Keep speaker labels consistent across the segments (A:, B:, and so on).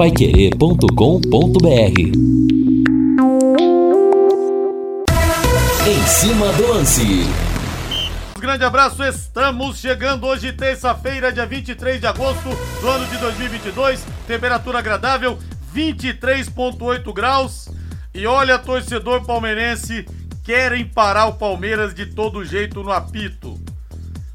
A: paiquerê.com.br Em cima do lance.
B: Grande abraço, estamos chegando hoje, terça-feira, dia 23 de agosto do ano de 2022. Temperatura agradável, 23,8 graus. E olha, torcedor palmeirense, querem parar o Palmeiras de todo jeito no apito.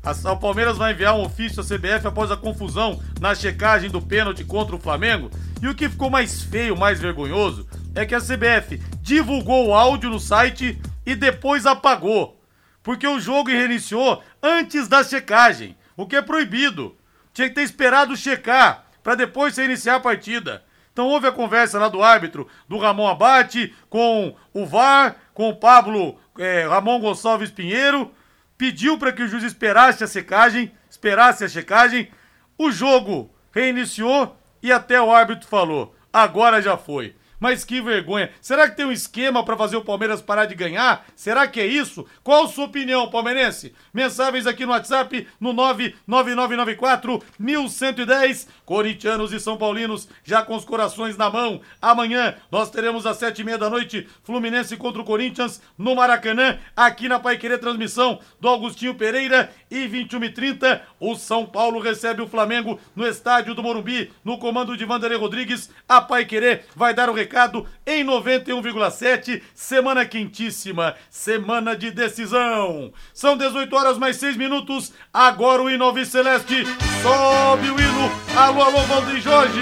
B: O Palmeiras vai enviar um ofício à CBF após a confusão na checagem do pênalti contra o Flamengo. E o que ficou mais feio, mais vergonhoso, é que a CBF divulgou o áudio no site e depois apagou. Porque o jogo reiniciou antes da checagem, o que é proibido. Tinha que ter esperado checar para depois reiniciar a partida. Então houve a conversa lá do árbitro, do Ramon Abate, com o VAR, com o Pablo é, Ramon Gonçalves Pinheiro pediu para que o juiz esperasse a secagem, esperasse a checagem. O jogo reiniciou e até o árbitro falou: agora já foi. Mas que vergonha. Será que tem um esquema para fazer o Palmeiras parar de ganhar? Será que é isso? Qual a sua opinião, palmeirense? Mensagens aqui no WhatsApp no 99994 1110. Corintianos e São Paulinos já com os corações na mão. Amanhã nós teremos às sete e meia da noite Fluminense contra o Corinthians no Maracanã, aqui na Pai Querer transmissão do Augustinho Pereira e 21 e 30 o São Paulo recebe o Flamengo no estádio do Morumbi, no comando de Vanderlei Rodrigues. A Pai Querer vai dar o recado em 91,7. Semana quentíssima, semana de decisão. São 18 horas mais 6 minutos. Agora o hino Celeste sobe o hino. Alô, alô, Valdir Jorge.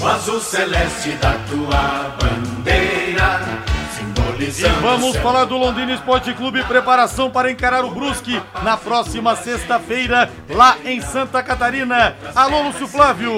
C: O azul celeste da tua bandeira
B: e vamos falar do Londrina Esporte Clube, preparação para encarar o Brusque na próxima sexta-feira, lá em Santa Catarina. Alô, Lúcio Flávio.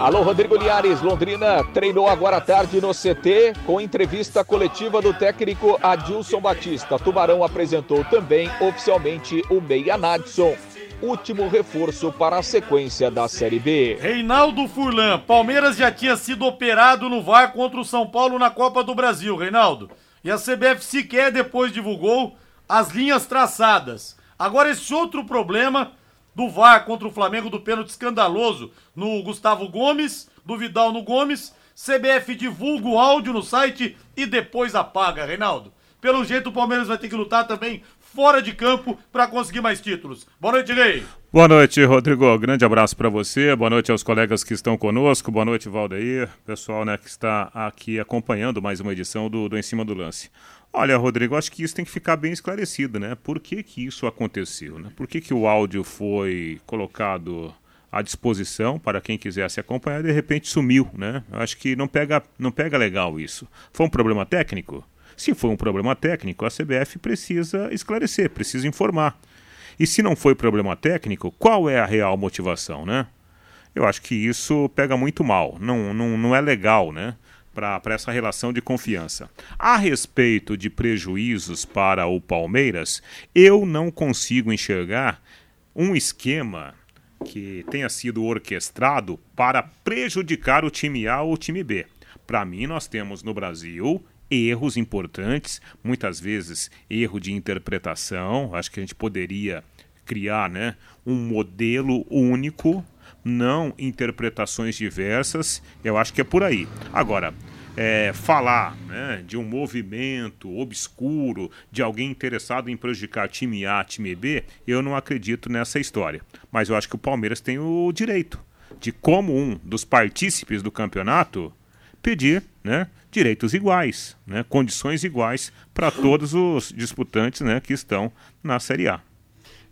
D: Alô, Rodrigo Liares. Londrina treinou agora à tarde no CT com entrevista coletiva do técnico Adilson Batista. Tubarão apresentou também oficialmente o Meia Nadson último reforço para a sequência da Série B.
B: Reinaldo Furlan, Palmeiras já tinha sido operado no VAR contra o São Paulo na Copa do Brasil, Reinaldo. E a CBF sequer depois divulgou as linhas traçadas. Agora, esse outro problema do VAR contra o Flamengo, do pênalti escandaloso no Gustavo Gomes, do Vidal no Gomes. CBF divulga o áudio no site e depois apaga, Reinaldo. Pelo jeito, o Palmeiras vai ter que lutar também fora de campo para conseguir mais títulos. Boa noite, Rei.
E: Boa noite, Rodrigo. Grande abraço para você. Boa noite aos colegas que estão conosco. Boa noite, Valdeir. Pessoal né, que está aqui acompanhando mais uma edição do, do Em Cima do Lance. Olha, Rodrigo, acho que isso tem que ficar bem esclarecido, né? Por que, que isso aconteceu? Né? Por que, que o áudio foi colocado à disposição para quem quisesse acompanhar de repente sumiu, né? Acho que não pega, não pega legal isso. Foi um problema técnico? Se foi um problema técnico, a CBF precisa esclarecer, precisa informar. E se não foi problema técnico, qual é a real motivação, né? Eu acho que isso pega muito mal, não, não, não é legal, né? Para essa relação de confiança. A respeito de prejuízos para o Palmeiras, eu não consigo enxergar um esquema que tenha sido orquestrado para prejudicar o time A ou o time B. Para mim, nós temos no Brasil erros importantes, muitas vezes erro de interpretação. Acho que a gente poderia criar né, um modelo único, não interpretações diversas. Eu acho que é por aí. Agora, é, falar né, de um movimento obscuro, de alguém interessado em prejudicar time A, time B, eu não acredito nessa história. Mas eu acho que o Palmeiras tem o direito de, como um dos partícipes do campeonato, pedir né, direitos iguais, né, condições iguais para todos os disputantes né, que estão na Série A.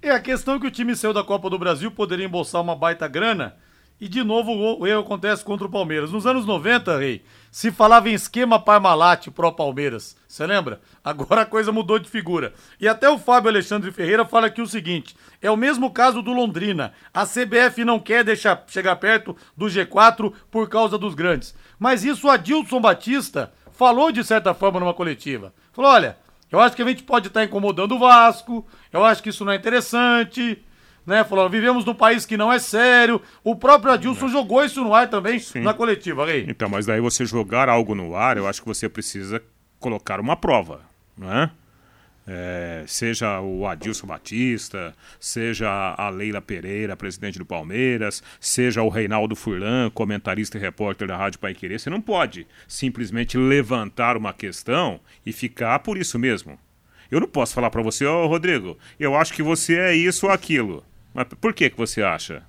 B: É a questão que o time saiu da Copa do Brasil, poderia embolsar uma baita grana, e de novo o erro acontece contra o Palmeiras. Nos anos 90, Rei, se falava em esquema Parmalat pro Palmeiras. Você lembra? Agora a coisa mudou de figura. E até o Fábio Alexandre Ferreira fala aqui o seguinte: é o mesmo caso do Londrina. A CBF não quer deixar chegar perto do G4 por causa dos grandes. Mas isso o Adilson Batista falou de certa forma numa coletiva. Falou: olha, eu acho que a gente pode estar incomodando o Vasco, eu acho que isso não é interessante né? Falou, vivemos num país que não é sério. O próprio Adilson é. jogou isso no ar também Sim. na coletiva, Rei.
E: Então, mas daí você jogar algo no ar, eu acho que você precisa colocar uma prova, né? É, seja o Adilson Batista, seja a Leila Pereira, presidente do Palmeiras, seja o Reinaldo Furlan, comentarista e repórter da Rádio Pai Querer, você não pode simplesmente levantar uma questão e ficar por isso mesmo. Eu não posso falar para você, ô oh, Rodrigo, eu acho que você é isso ou aquilo. Mas por que, que você acha?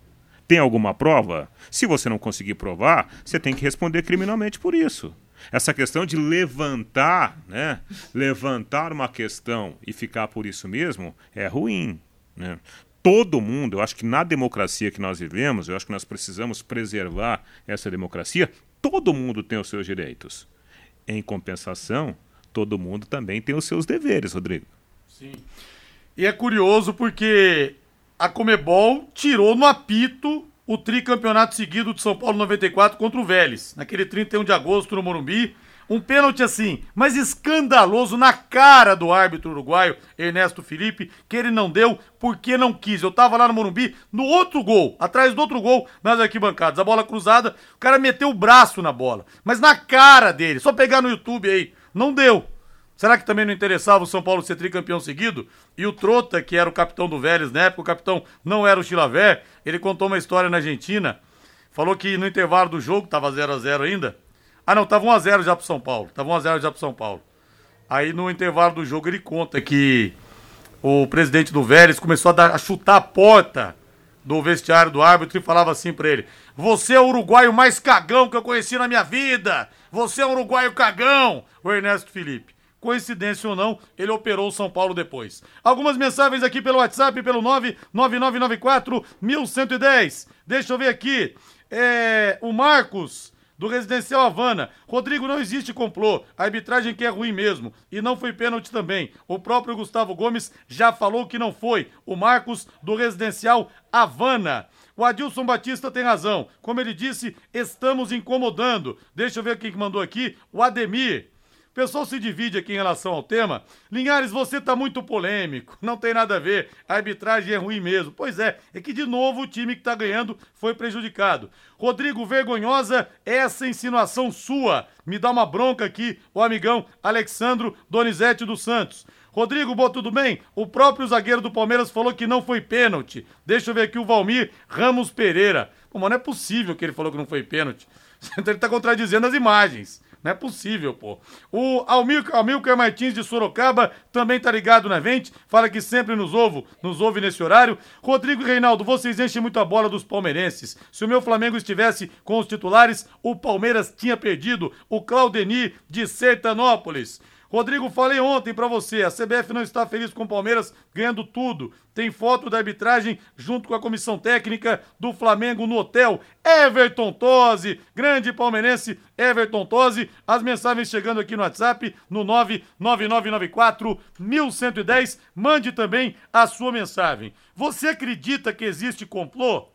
E: Tem alguma prova? Se você não conseguir provar, você tem que responder criminalmente por isso. Essa questão de levantar, né? Levantar uma questão e ficar por isso mesmo é ruim. Né? Todo mundo, eu acho que na democracia que nós vivemos, eu acho que nós precisamos preservar essa democracia. Todo mundo tem os seus direitos. Em compensação, todo mundo também tem os seus deveres, Rodrigo.
B: Sim. E é curioso porque a Comebol tirou no apito o tricampeonato seguido de São Paulo 94 contra o Vélez, naquele 31 de agosto no Morumbi. Um pênalti assim, mas escandaloso na cara do árbitro uruguaio, Ernesto Felipe, que ele não deu porque não quis. Eu tava lá no Morumbi, no outro gol, atrás do outro gol, nas arquibancadas. A bola cruzada, o cara meteu o braço na bola, mas na cara dele. Só pegar no YouTube aí, não deu. Será que também não interessava o São Paulo ser tricampeão seguido? E o Trota, que era o capitão do Vélez na época, o capitão não era o Chilaver, ele contou uma história na Argentina. Falou que no intervalo do jogo, tava 0 a 0 ainda. Ah, não, tava 1 a 0 já pro São Paulo. Tava 1 a 0 já pro São Paulo. Aí no intervalo do jogo ele conta que o presidente do Vélez começou a, dar, a chutar a porta do vestiário do árbitro e falava assim para ele: Você é o uruguaio mais cagão que eu conheci na minha vida! Você é um uruguaio cagão! O Ernesto Felipe. Coincidência ou não, ele operou o São Paulo depois. Algumas mensagens aqui pelo WhatsApp, pelo 99994 1110. Deixa eu ver aqui. É, o Marcos, do Residencial Havana. Rodrigo, não existe complô. A arbitragem que é ruim mesmo. E não foi pênalti também. O próprio Gustavo Gomes já falou que não foi. O Marcos, do Residencial Havana. O Adilson Batista tem razão. Como ele disse, estamos incomodando. Deixa eu ver quem que mandou aqui. O Ademir. O pessoal se divide aqui em relação ao tema. Linhares, você tá muito polêmico. Não tem nada a ver. A arbitragem é ruim mesmo. Pois é, é que de novo o time que tá ganhando foi prejudicado. Rodrigo, vergonhosa essa insinuação sua. Me dá uma bronca aqui, o amigão Alexandro Donizete dos Santos. Rodrigo, boa, tudo bem? O próprio zagueiro do Palmeiras falou que não foi pênalti. Deixa eu ver aqui o Valmir Ramos Pereira. Pô, mas não é possível que ele falou que não foi pênalti. Ele tá contradizendo as imagens. Não é possível, pô. O Almilcar, Almilcar Martins de Sorocaba também tá ligado na Vente, fala que sempre nos ouve, nos ouve nesse horário. Rodrigo e Reinaldo, vocês enchem muito a bola dos palmeirenses. Se o meu Flamengo estivesse com os titulares, o Palmeiras tinha perdido. O Claudeni de Sertanópolis. Rodrigo, falei ontem para você, a CBF não está feliz com o Palmeiras ganhando tudo. Tem foto da arbitragem junto com a comissão técnica do Flamengo no hotel. Everton Tosi, grande palmeirense Everton Tosi. As mensagens chegando aqui no WhatsApp no 99994 1110. Mande também a sua mensagem. Você acredita que existe complô?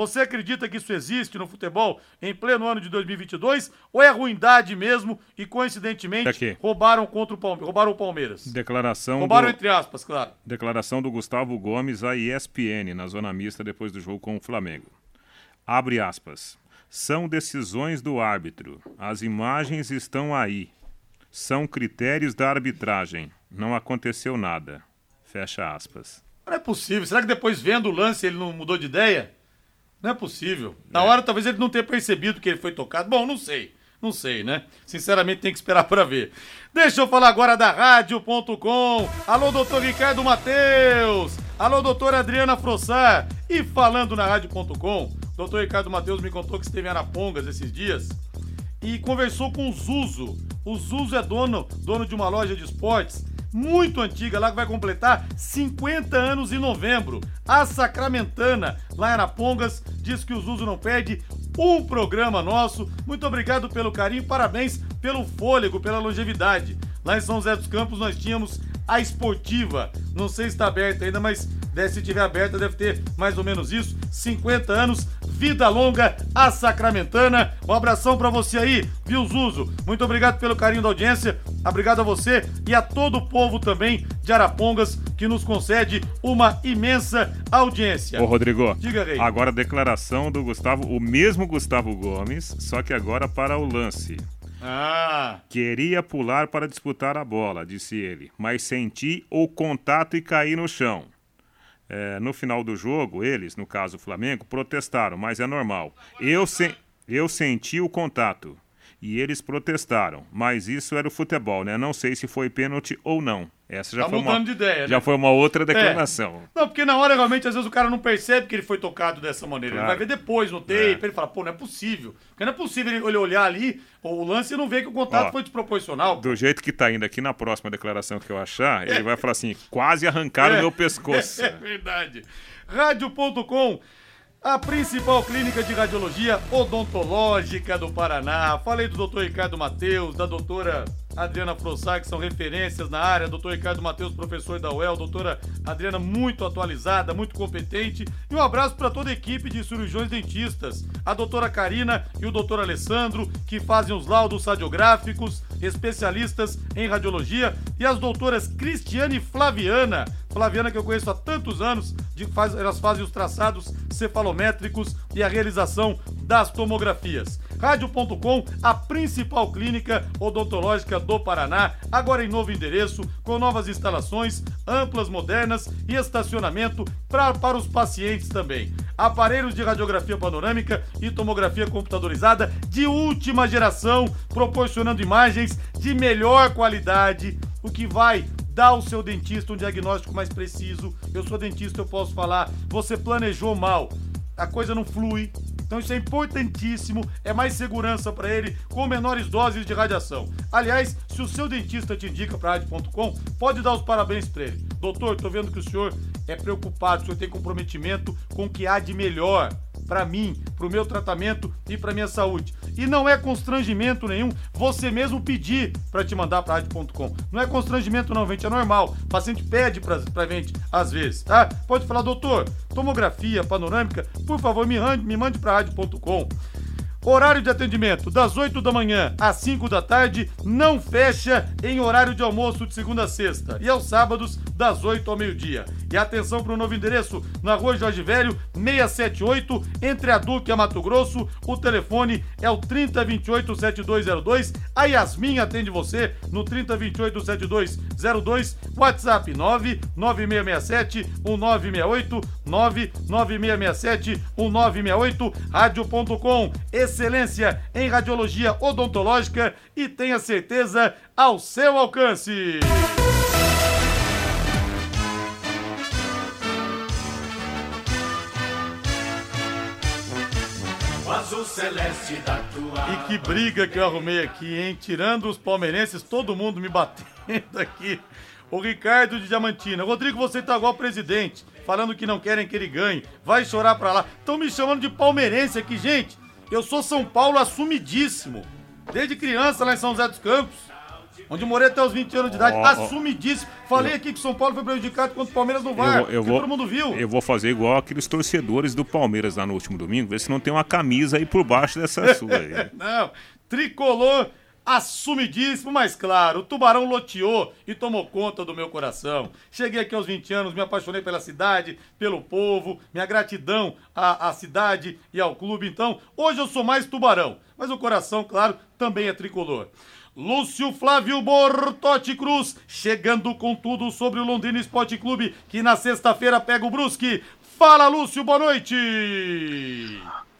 B: Você acredita que isso existe no futebol em pleno ano de 2022 ou é ruindade mesmo e coincidentemente
E: Aqui.
B: roubaram contra o Palmeiras, roubaram o Palmeiras?
E: Declaração
B: Roubaram
E: do...
B: entre aspas, claro.
E: Declaração do Gustavo Gomes à ESPN na zona mista depois do jogo com o Flamengo. Abre aspas. São decisões do árbitro. As imagens estão aí. São critérios da arbitragem. Não aconteceu nada. Fecha aspas.
B: Não é possível. Será que depois vendo o lance ele não mudou de ideia? Não é possível. Na hora talvez ele não tenha percebido que ele foi tocado. Bom, não sei. Não sei, né? Sinceramente tem que esperar para ver. Deixa eu falar agora da rádio.com. Alô, doutor Ricardo Mateus. Alô, doutora Adriana Frossar. E falando na rádio.com, doutor Ricardo Mateus me contou que esteve em Arapongas esses dias e conversou com o Zuzo. O Zuzo é dono, dono de uma loja de esportes muito antiga, lá que vai completar 50 anos em novembro. A Sacramentana, lá em Arapongas, diz que o Zuzo não perde um programa nosso. Muito obrigado pelo carinho, parabéns pelo fôlego, pela longevidade. Lá em São José dos Campos nós tínhamos a esportiva. Não sei se está aberta ainda, mas se tiver aberta deve ter mais ou menos isso. 50 anos, vida longa, a Sacramentana. Um abração para você aí, viu, Zuzo? Muito obrigado pelo carinho da audiência. Obrigado a você e a todo o povo também de Arapongas que nos concede uma imensa audiência.
E: Ô, Rodrigo,
B: Diga, Rei.
E: agora a declaração do Gustavo, o mesmo Gustavo Gomes, só que agora para o lance.
B: Ah.
E: Queria pular para disputar a bola, disse ele, mas senti o contato e caí no chão. É, no final do jogo, eles, no caso o Flamengo, protestaram, mas é normal. Eu, se... eu senti o contato e eles protestaram, mas isso era o futebol, né? Não sei se foi pênalti ou não. Essa já
B: Tá
E: foi uma
B: de ideia, né?
E: já foi uma outra declaração.
B: Não, porque na hora realmente às vezes o cara não percebe que ele foi tocado dessa maneira.
E: Claro.
B: Ele vai ver depois no tape,
E: É.
B: ele fala, pô, não é possível. Porque não é possível ele olhar ali o lance e não ver que o contato
E: Ó,
B: foi desproporcional.
E: Do jeito que tá indo aqui na próxima declaração que eu achar, ele vai falar assim: quase arrancaram
B: É.
E: meu pescoço.
B: É verdade. Rádio.com, a principal clínica de radiologia odontológica do Paraná. Falei do doutor Ricardo Matheus, da doutora Adriana Frossar, que são referências na área. Doutor Ricardo Matheus, professor da UEL. Doutora Adriana, muito atualizada, muito competente. E um abraço para toda a equipe de cirurgiões dentistas. A doutora Karina e o doutor Alessandro, que fazem os laudos radiográficos, especialistas em radiologia. E as doutoras Cristiane e Flaviana. Flaviana, que eu conheço há tantos anos, de, faz, elas fazem os traçados cefalométricos e a realização das tomografias. Rádio.com, a principal clínica odontológica do Paraná, agora em novo endereço, com novas instalações, amplas, modernas e estacionamento pra, para os pacientes também. Aparelhos de radiografia panorâmica e tomografia computadorizada de última geração, proporcionando imagens de melhor qualidade, o que vai dar ao seu dentista um diagnóstico mais preciso. Eu sou dentista, eu posso falar, você planejou mal, a coisa não flui. Então isso é importantíssimo, é mais segurança para ele com menores doses de radiação. Aliás, se o seu dentista te indica para rádio.com, pode dar os parabéns para ele. Doutor, tô vendo que o senhor é preocupado, o senhor tem comprometimento com o que há de melhor para mim, para o meu tratamento e para minha saúde. E não é constrangimento nenhum você mesmo pedir para te mandar para rádio.com. Não é constrangimento não, gente, é normal. O paciente pede para gente às vezes, tá? Pode falar, doutor, tomografia panorâmica, por favor, me mande, me mande para rádio.com. Horário de atendimento das 8 da manhã às 5 da tarde, não fecha em horário de almoço de segunda a sexta e aos sábados das 8 ao meio-dia. E atenção para o novo endereço na Rua Jorge Velho, 678, entre a Duque e a Mato Grosso. O telefone é o 3028 7202. A Yasmin atende você no 3028 7202. WhatsApp 99667 1968 99667 1968 rádio.com excelência em radiologia odontológica e tenha certeza ao seu alcance. E que briga que eu arrumei aqui, hein? Tirando os palmeirenses, todo mundo me batendo aqui. O Ricardo de Diamantina. Rodrigo, você tá igual presidente, falando que não querem que ele ganhe. Vai chorar pra lá. Estão me chamando de palmeirense aqui, gente. Eu sou São Paulo assumidíssimo. Desde criança lá em São José dos Campos. Onde eu morei até os 20 anos de idade,
E: ó.
B: assumidíssimo. Falei aqui que o São Paulo foi prejudicado contra o Palmeiras no VAR.
E: Eu, eu vou,
B: todo mundo viu.
E: eu vou fazer igual aqueles torcedores do Palmeiras lá no último domingo, ver se não tem uma camisa aí por baixo dessa sua aí.
B: Não, tricolor assumidíssimo, mas claro, o Tubarão loteou e tomou conta do meu coração. Cheguei aqui aos 20 anos, me apaixonei pela cidade, pelo povo, minha gratidão à, à cidade e ao clube. Então, hoje eu sou mais Tubarão, mas o coração, claro, também é tricolor. Lúcio Flávio Bortotti Cruz, chegando com tudo sobre o Londrina Esporte Clube, que na sexta-feira pega o Brusque. Fala, Lúcio, boa noite!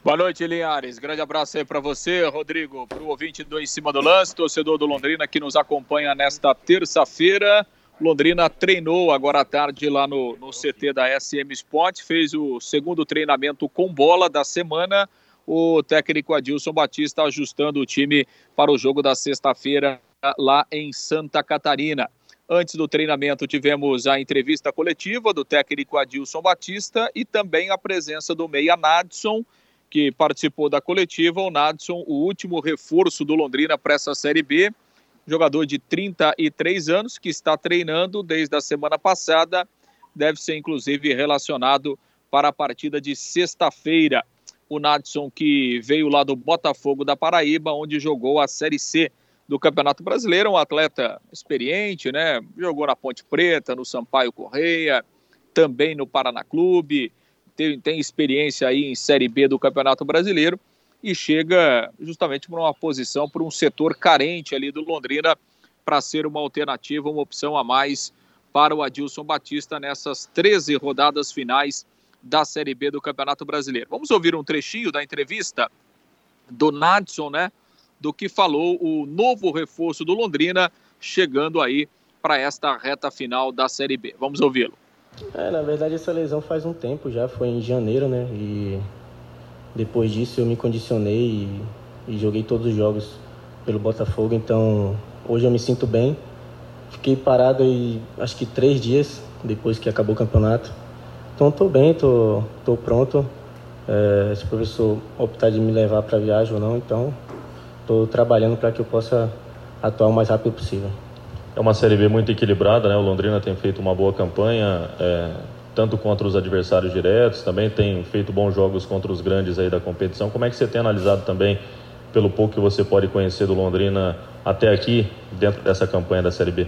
D: Boa noite, Linhares. Grande abraço aí para você, Rodrigo, para o ouvinte do Em Cima do Lance, torcedor do Londrina que nos acompanha nesta terça-feira. Londrina treinou agora à tarde lá no, no CT da SM Sport, fez o segundo treinamento com bola da semana. O técnico Adilson Batista ajustando o time para o jogo da sexta-feira lá em Santa Catarina. Antes do treinamento, tivemos a entrevista coletiva do técnico Adilson Batista e também a presença do Meia Nadson, que participou da coletiva. O Nadson, o último reforço do Londrina para essa Série B, jogador de 33 anos que está treinando desde a semana passada, deve ser inclusive relacionado para a partida de sexta-feira. O Nadson que veio lá do Botafogo da Paraíba, onde jogou a Série C do Campeonato Brasileiro, um atleta experiente, né? Jogou na Ponte Preta, no Sampaio Correia, também no Paraná Clube, tem, tem experiência aí em Série B do Campeonato Brasileiro e chega justamente para uma posição, para um setor carente ali do Londrina, para ser uma alternativa, uma opção a mais para o Adilson Batista nessas 13 rodadas finais da Série B do Campeonato Brasileiro. Vamos ouvir um trechinho da entrevista do Nadson, né? Do que falou o novo reforço do Londrina chegando aí para esta reta final da Série B. Vamos ouvi-lo.
F: É, na verdade essa lesão faz um tempo já, foi em janeiro, né? E depois disso eu me condicionei e, e joguei todos os jogos pelo Botafogo, então hoje eu me sinto bem. Fiquei parado aí acho que três dias depois que acabou o campeonato. Então estou bem, estou tô, tô pronto. É, se o professor optar de me levar para viagem ou não, então estou trabalhando para que eu possa atuar o mais rápido possível.
G: É uma Série B muito equilibrada, né? O Londrina tem feito uma boa campanha, é, tanto contra os adversários diretos, também tem feito bons jogos contra os grandes aí da competição. Como é que você tem analisado também, pelo pouco que você pode conhecer do Londrina até aqui, dentro dessa campanha da Série B?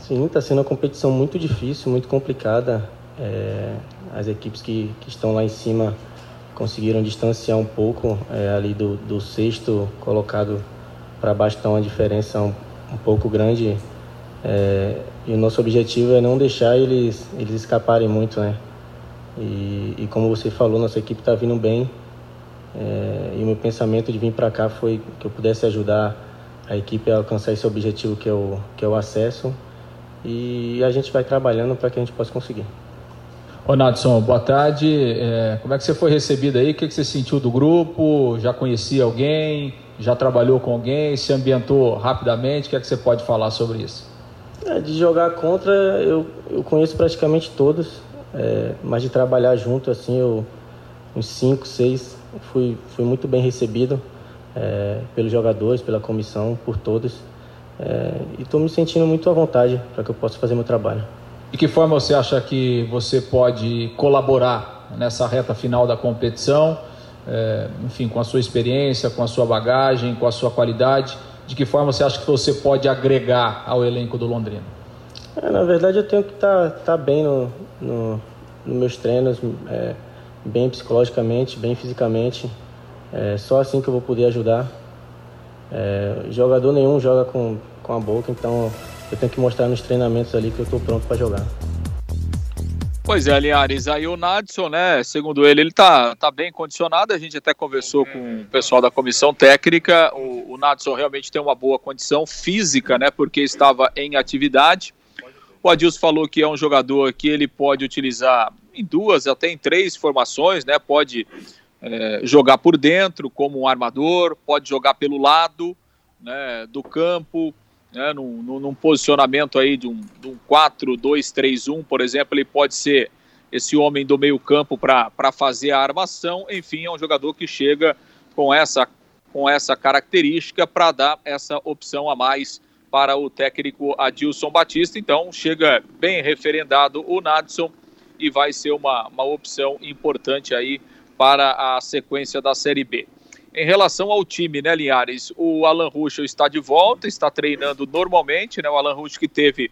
F: Sim, está sendo uma competição muito difícil, muito complicada. É, as equipes que, que estão lá em cima conseguiram distanciar um pouco é, ali do, do sexto colocado para baixo, está uma diferença um, um pouco grande é, e o nosso objetivo é não deixar eles, eles escaparem muito, né? E, e como você falou, nossa equipe está vindo bem. É, e o meu pensamento de vir para cá foi que eu pudesse ajudar a equipe a alcançar esse objetivo que é o, que é o acesso. E a gente vai trabalhando para que a gente possa conseguir.
H: Ô Nadson, boa tarde. É, como é que você foi recebido aí? O que, que você sentiu do grupo? Já conhecia alguém? Já trabalhou com alguém? Se ambientou rapidamente? O que é que você pode falar sobre isso?
F: É, de jogar contra, eu, eu conheço praticamente todos, é, mas de trabalhar junto, assim, eu, uns 5, 6, fui, fui muito bem recebido é, pelos jogadores, pela comissão, por todos. É, e estou me sentindo muito à vontade para que eu possa fazer meu trabalho.
H: De que forma você acha que você pode colaborar nessa reta final da competição? É, enfim, com a sua experiência, com a sua bagagem, com a sua qualidade de que forma você acha que você pode agregar ao elenco do Londrina?
F: É, na verdade, eu tenho que estar tá, tá bem no, no, nos meus treinos, é, bem psicologicamente, bem fisicamente. É só assim que eu vou poder ajudar. É, jogador nenhum joga com, com a boca, então eu tenho que mostrar nos treinamentos ali que eu estou pronto para jogar.
D: Pois é, Linhares, aí o Nadson, né, segundo ele, ele tá, tá bem condicionado, a gente até conversou com o pessoal da comissão técnica, o, o Nadson realmente tem uma boa condição física, né, porque estava em atividade. O Adilson falou que é um jogador que ele pode utilizar em duas, até em três formações, né, pode é, jogar por dentro como um armador, pode jogar pelo lado né, do campo, né, num, num, posicionamento aí de um, um 4-2-3-1, por exemplo, ele pode ser esse homem do meio campo para fazer a armação, enfim, é um jogador que chega com essa, com essa característica para dar essa opção a mais para o técnico Adilson Batista, então chega bem referendado o Nadson e vai ser uma, uma opção importante aí para a sequência da Série B. Em relação ao time, né, Linhares? O Alan Ruschel está de volta, está treinando normalmente, né? O Alan Ruschel que teve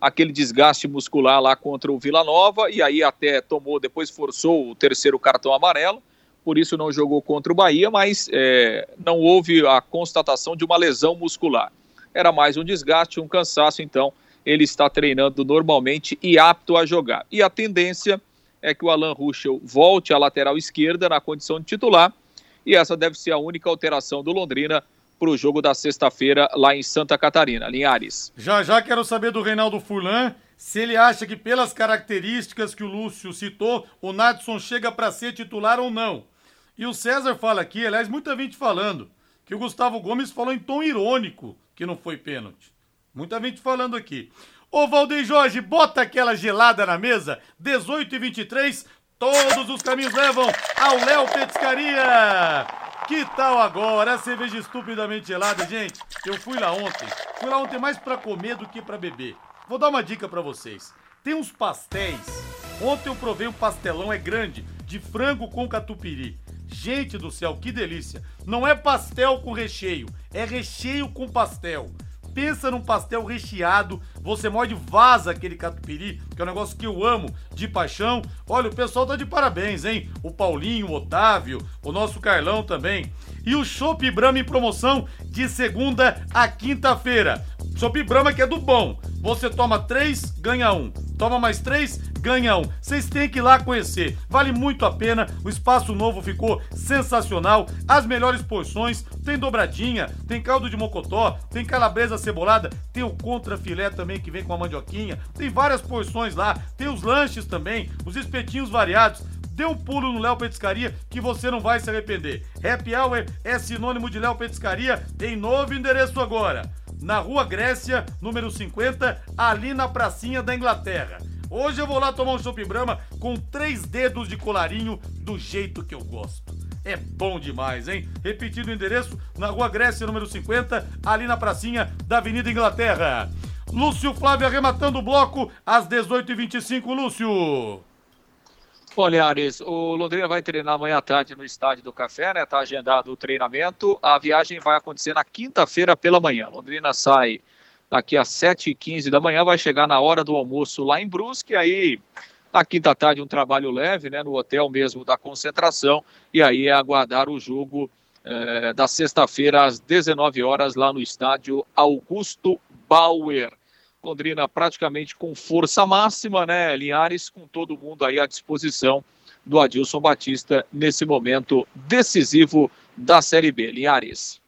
D: aquele desgaste muscular lá contra o Vila Nova e aí até tomou, depois forçou o terceiro cartão amarelo, por isso não jogou contra o Bahia, mas é, não houve a constatação de uma lesão muscular. Era mais um desgaste, um cansaço, então ele está treinando normalmente e apto a jogar. E a tendência é que o Alan Ruschel volte à lateral esquerda na condição de titular e essa deve ser a única alteração do Londrina para o jogo da sexta-feira lá em Santa Catarina. Linhares.
B: Já já quero saber do Reinaldo Furlan se ele acha que pelas características que o Lúcio citou, o Nadson chega para ser titular ou não. E o César fala aqui, aliás, muita gente falando, que o Gustavo Gomes falou em tom irônico que não foi pênalti. Muita gente falando aqui. Ô Valdeir Jorge, bota aquela gelada na mesa, 18 e 23, Todos os caminhos levam ao Léo Petiscaria. Que tal agora? A cerveja estupidamente gelada, gente. Eu fui lá ontem. Fui lá ontem mais para comer do que para beber. Vou dar uma dica para vocês. Tem uns pastéis. Ontem eu provei um pastelão, é grande, de frango com catupiry. Gente do céu, que delícia. Não é pastel com recheio, é recheio com pastel. Pensa num pastel recheado, você morde vaza aquele catupiry, que é um negócio que eu amo de paixão. Olha, o pessoal tá de parabéns, hein? O Paulinho, o Otávio, o nosso Carlão também. E o Chopp Brahma em promoção de segunda a quinta-feira. Chopp Brahma que é do bom. Você toma três, ganha um. Toma mais três, ganha um. Vocês têm que ir lá conhecer. Vale muito a pena. O espaço novo ficou sensacional. As melhores porções. Tem dobradinha, tem caldo de mocotó, tem calabresa cebolada, tem o contra filé também que vem com a mandioquinha. Tem várias porções lá. Tem os lanches também, os espetinhos variados. Dê um pulo no Léo Petiscaria que você não vai se arrepender. Happy Hour é sinônimo de Léo Petiscaria em novo endereço agora. Na Rua Grécia, número 50, ali na pracinha da Inglaterra. Hoje eu vou lá tomar um chopp Brahma com três dedos de colarinho do jeito que eu gosto. É bom demais, hein? Repetindo o endereço, na Rua Grécia, número 50, ali na pracinha da Avenida Inglaterra. Lúcio Flávio arrematando o bloco às 18h25, Lúcio.
D: Bom, Linhares, o Londrina vai treinar amanhã à tarde no Estádio do Café, né? Tá agendado o treinamento. A viagem vai acontecer na quinta-feira pela manhã. Londrina sai daqui às 7h15 da manhã, vai chegar na hora do almoço lá em Brusque, aí na quinta tarde um trabalho leve, né? No hotel mesmo da concentração, e aí é aguardar o jogo eh, da sexta-feira às 19 horas lá no estádio Augusto Bauer. Londrina praticamente com força máxima, né? Linhares com todo mundo aí à disposição do Adilson Batista nesse momento decisivo da Série B. Linhares.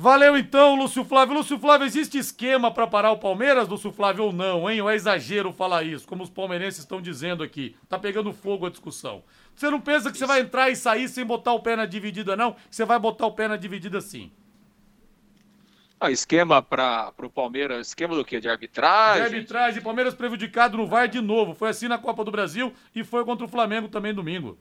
B: Valeu então, Lúcio Flávio. Lúcio Flávio, existe esquema para parar o Palmeiras, Lúcio Flávio, ou não, hein? Ou é exagero falar isso, como os palmeirenses estão dizendo aqui? Tá pegando fogo a discussão. Você não pensa que isso. você vai entrar e sair sem botar o pé na dividida, não? Você vai botar o pé na dividida sim.
D: Ah, esquema para o Palmeiras, esquema do quê? De arbitragem?
B: De arbitragem, Palmeiras prejudicado no VAR de novo. Foi assim na Copa do Brasil e foi contra o Flamengo também domingo.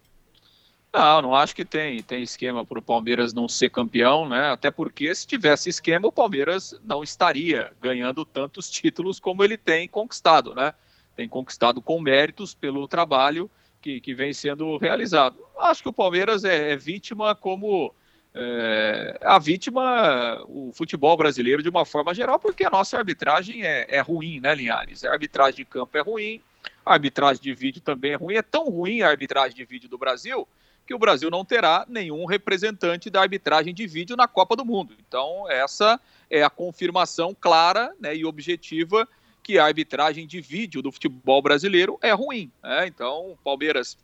D: Não, não acho que tem, tem esquema para o Palmeiras não ser campeão, né? Até porque se tivesse esquema, o Palmeiras não estaria ganhando tantos títulos como ele tem conquistado, né? Tem conquistado com méritos pelo trabalho que, que vem sendo realizado. Acho que o Palmeiras é, é vítima como é, a vítima, o futebol brasileiro de uma forma geral, porque a nossa arbitragem é, é ruim, né, Linhares? A arbitragem de campo é ruim, a arbitragem de vídeo também é ruim. É tão ruim a arbitragem de vídeo do Brasil que o Brasil não terá nenhum representante da arbitragem de vídeo na Copa do Mundo. Então, essa é a confirmação clara né, e objetiva que a arbitragem de vídeo do futebol brasileiro é ruim. Né? Então, o Palmeiras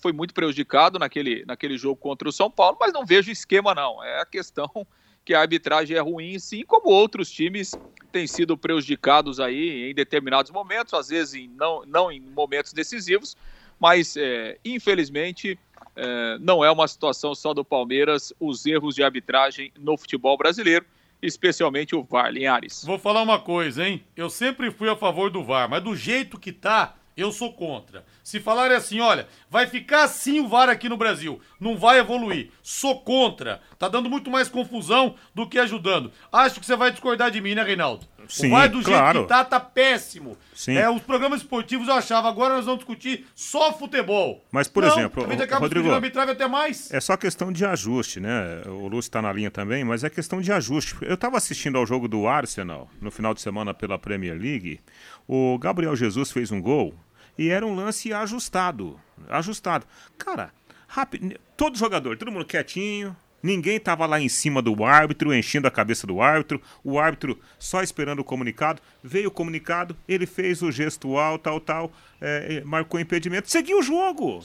D: foi muito prejudicado naquele, naquele jogo contra o São Paulo, mas não vejo esquema, não. É a questão que a arbitragem é ruim, sim, como outros times têm sido prejudicados aí em determinados momentos, às vezes em, não, não em momentos decisivos, mas é, infelizmente é, não é uma situação só do Palmeiras, os erros de arbitragem no futebol brasileiro, especialmente o VAR, Linhares.
B: Vou falar uma coisa, hein? Eu sempre fui a favor do VAR, mas do jeito que tá, eu sou contra. Se falarem assim, olha, vai ficar assim o VAR aqui no Brasil, não vai evoluir. Sou contra. Tá dando muito mais confusão do que ajudando. Acho que você vai discordar de mim, né, Reinaldo?
E: Sim,
B: o VAR do
E: claro.
B: jeito que tá, tá péssimo.
E: Sim.
B: É, os programas esportivos eu achava, agora nós vamos discutir só futebol.
E: Mas, por
B: não,
E: exemplo,
B: a gente acaba
E: Rodrigo,
B: arbitragem até mais.
E: É só questão de ajuste, né? O Lúcio está na linha também, mas é questão de ajuste. Eu estava assistindo ao jogo do Arsenal no final de semana pela Premier League. O Gabriel Jesus fez um gol e era um lance ajustado. Ajustado. Cara, rápido. Todo jogador, todo mundo quietinho. Ninguém estava lá em cima do árbitro, enchendo a cabeça do árbitro. O árbitro só esperando o comunicado. Veio o comunicado, ele fez o gestual, tal, tal, é, é, marcou impedimento. Seguiu o jogo.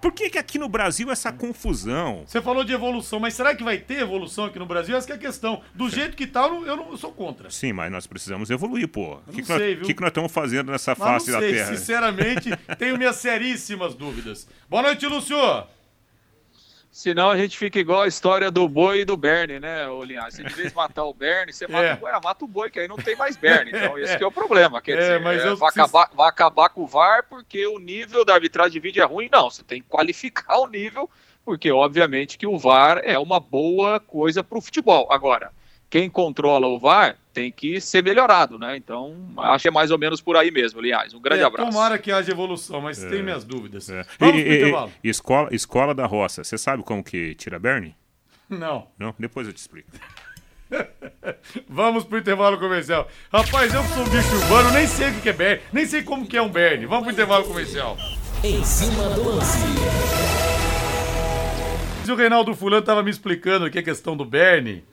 E: Por que, que aqui no Brasil essa confusão?
B: Você falou de evolução, mas será que vai ter evolução aqui no Brasil? Essa é a questão. Do jeito que tá, eu não, eu sou contra.
E: Sim, mas nós precisamos evoluir, pô. O que, que, nós,
B: sei,
E: que que nós estamos fazendo nessa
B: Mas
E: face da Terra?
B: sinceramente, tenho minhas seríssimas dúvidas. Boa noite, Lúcio.
D: Senão a gente fica igual a história do boi e do Bernie, né, Linhares? Você de vez matar o Bernie, você mata
B: É.
D: o boi, ah, mata o boi, que aí não tem mais Bernie. Então esse que é o problema. Quer
B: É,
D: dizer,
B: mas
D: é, vai,
B: preciso-
D: acabar, vai acabar com o VAR porque o nível da arbitragem de vídeo é ruim? Não, você tem que qualificar o nível, porque obviamente que o VAR é uma boa coisa para o futebol. Agora, quem controla o VAR tem que ser melhorado, né? Então, acho que é mais ou menos por aí mesmo, aliás. Um grande
B: É,
D: abraço.
B: Tomara que haja evolução, mas tenho minhas dúvidas.
E: É.
B: Vamos
E: E-
B: pro
E: e- e-
B: intervalo.
E: escola, escola da roça. Você sabe como que tira Bernie?
B: Não.
E: Não? Depois eu te explico.
B: Vamos pro intervalo comercial. Rapaz, eu que sou um bicho urbano, nem sei o que é Berne, nem sei como que é um Berne. Vamos pro intervalo comercial.
A: Em cima do lance.
B: O Reinaldo Fulano tava me explicando aqui a questão do Berne,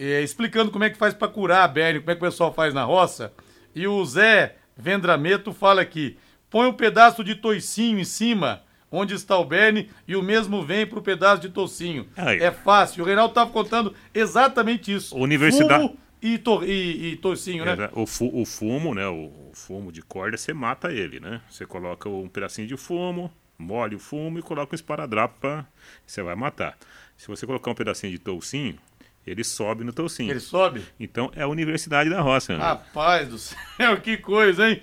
B: eh, explicando como é que faz pra curar a Berne, como é que o pessoal faz na roça. E o Zé Vendrameto fala aqui: põe um pedaço de toicinho em cima, onde está o Berne, e o mesmo vem pro pedaço de toicinho.
E: Aí.
B: É fácil. O Reinaldo tava contando exatamente isso.
E: Universidade-
B: Fumo e, to, e, e toicinho, né?
E: É, o, fu- o fumo, né? O, o fumo de corda, você mata ele, né? Você coloca um pedacinho de fumo, molha o fumo e coloca um esparadrapo. Você vai matar. Se você colocar um pedacinho de toucinho, ele sobe no toucinho.
B: Ele sobe.
E: Então é a Universidade da Roça. né?
B: Rapaz do céu, que coisa, hein?